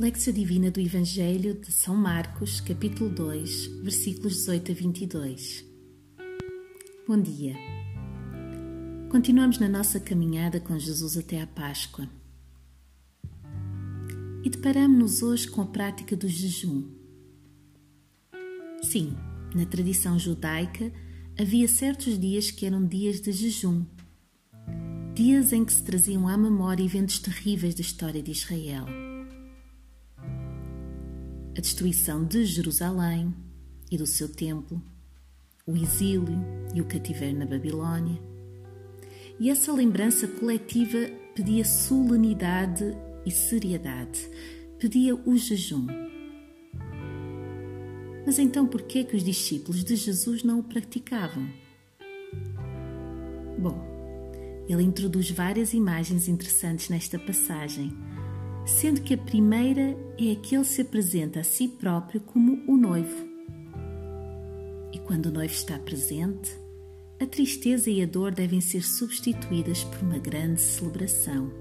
Lexia Divina do Evangelho de São Marcos, capítulo 2, versículos 18 a 22. Bom dia. Continuamos na nossa caminhada com Jesus até à Páscoa. E deparamos-nos hoje com a prática do jejum. Sim, na tradição judaica havia certos dias que eram dias de jejum. Dias em que se traziam à memória eventos terríveis da história de Israel a destruição de Jerusalém e do seu templo, o exílio e o cativeiro na Babilônia. E essa lembrança coletiva pedia solenidade e seriedade, pedia o jejum. Mas então por que que os discípulos de Jesus não o praticavam? Bom, ele introduz várias imagens interessantes nesta passagem sendo que a primeira é a que ele se apresenta a si próprio como o noivo. E quando o noivo está presente, a tristeza e a dor devem ser substituídas por uma grande celebração.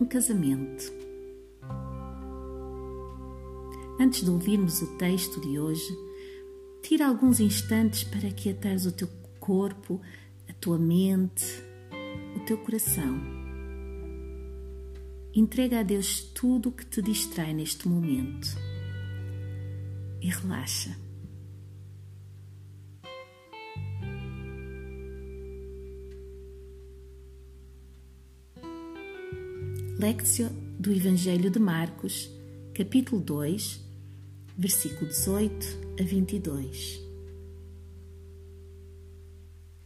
Um casamento. Antes de ouvirmos o texto de hoje, tira alguns instantes para aquietares o teu corpo, a tua mente, o teu coração Entrega a Deus tudo o que te distrai neste momento e relaxa. Lectio do Evangelho de Marcos, capítulo 2, versículo 18 a 22.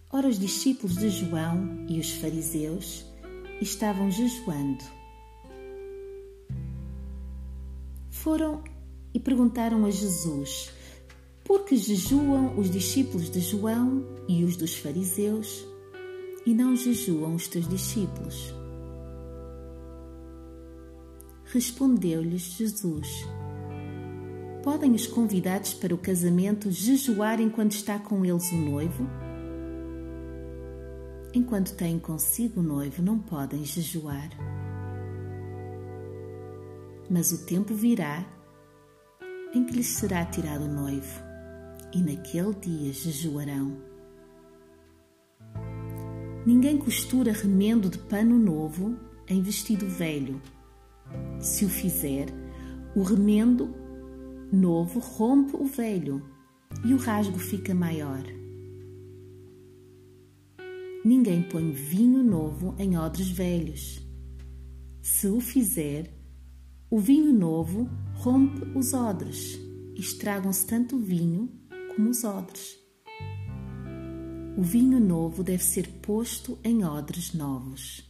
Ora, os discípulos de João e os fariseus estavam jejuando foram e perguntaram a Jesus: Por que jejuam os discípulos de João e os dos fariseus e não jejuam os teus discípulos? Respondeu-lhes Jesus: Podem os convidados para o casamento jejuar enquanto está com eles o noivo? Enquanto têm consigo o noivo, não podem jejuar mas o tempo virá em que lhes será tirado o noivo, e naquele dia jejuarão. Ninguém costura remendo de pano novo em vestido velho. Se o fizer, o remendo novo rompe o velho e o rasgo fica maior. Ninguém põe vinho novo em odres velhos. Se o fizer, o vinho novo rompe os odres, estragam-se tanto o vinho como os odres. O vinho novo deve ser posto em odres novos.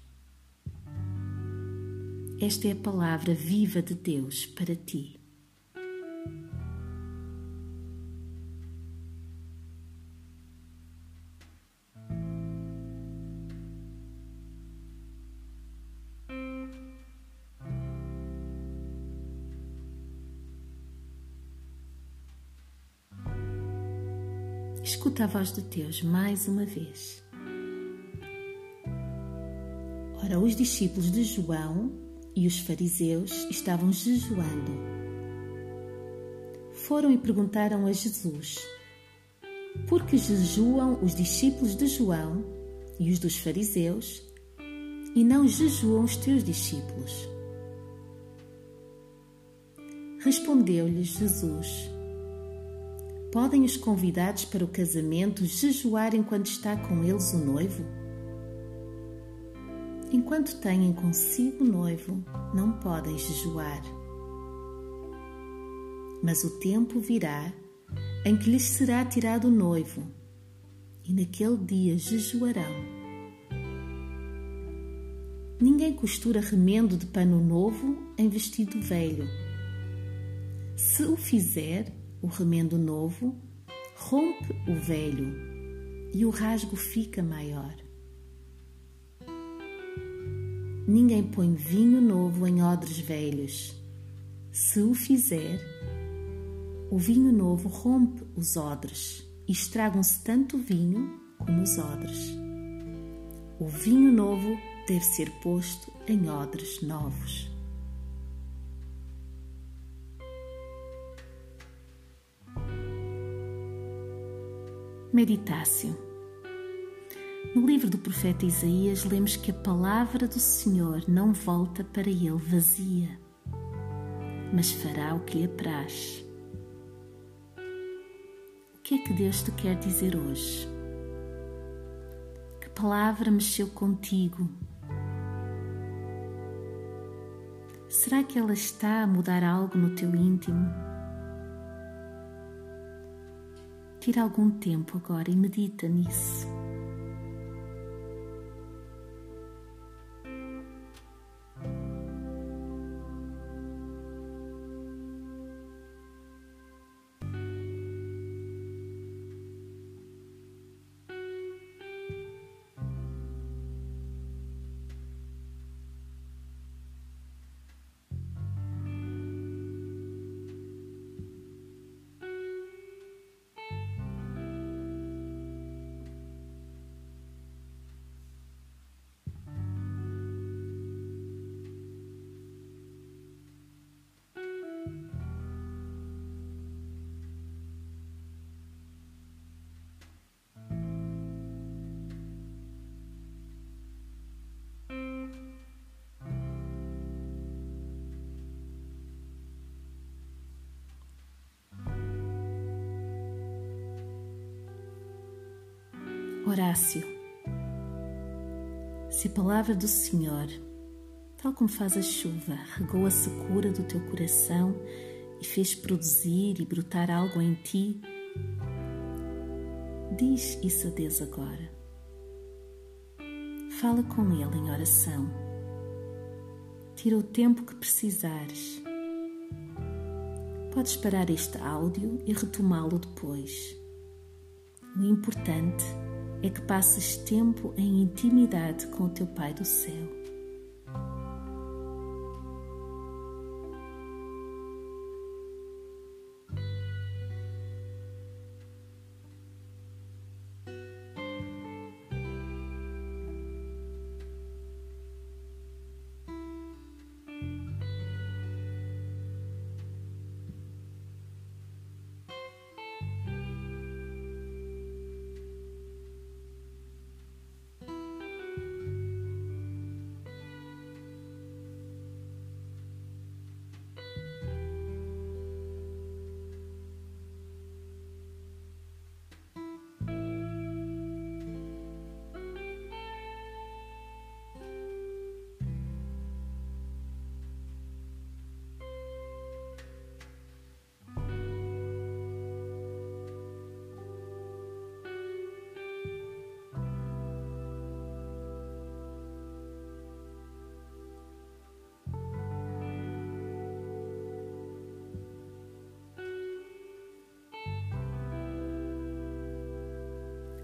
Esta é a palavra viva de Deus para ti. Escuta a voz de Deus mais uma vez. Ora, os discípulos de João e os fariseus estavam jejuando. Foram e perguntaram a Jesus: Por que jejuam os discípulos de João e os dos fariseus e não jejuam os teus discípulos? Respondeu-lhes Jesus: Podem os convidados para o casamento jejuar enquanto está com eles o noivo? Enquanto têm consigo o noivo, não podem jejuar. Mas o tempo virá em que lhes será tirado o noivo, e naquele dia jejuarão. Ninguém costura remendo de pano novo em vestido velho. Se o fizer, o remendo novo rompe o velho e o rasgo fica maior. Ninguém põe vinho novo em odres velhos. Se o fizer, o vinho novo rompe os odres e estragam-se tanto o vinho como os odres. O vinho novo deve ser posto em odres novos. Meditácio. No livro do profeta Isaías, lemos que a palavra do Senhor não volta para ele vazia, mas fará o que lhe apraz. O que é que Deus te quer dizer hoje? Que palavra mexeu contigo? Será que ela está a mudar algo no teu íntimo? Tira algum tempo agora e medita nisso. Horácio. Se a palavra do Senhor, tal como faz a chuva, regou a secura do teu coração e fez produzir e brotar algo em ti, diz isso a Deus agora. Fala com Ele em oração. Tira o tempo que precisares. Podes parar este áudio e retomá-lo depois. O importante é que passes tempo em intimidade com o teu Pai do céu.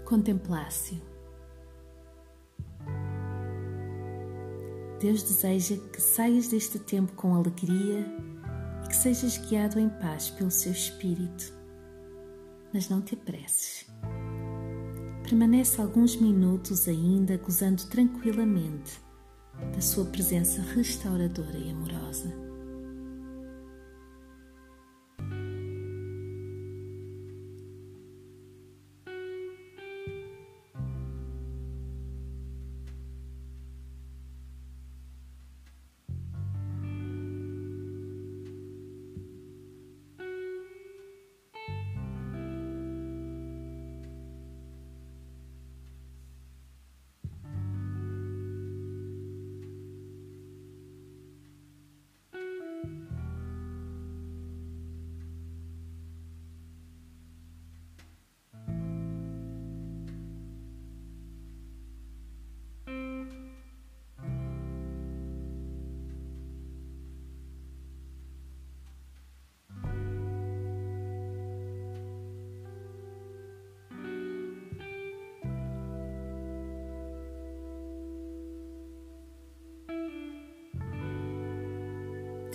Contemplácio. Deus deseja que saias deste tempo com alegria e que sejas guiado em paz pelo seu Espírito. Mas não te apresses. Permanece alguns minutos ainda gozando tranquilamente da sua presença restauradora e amorosa.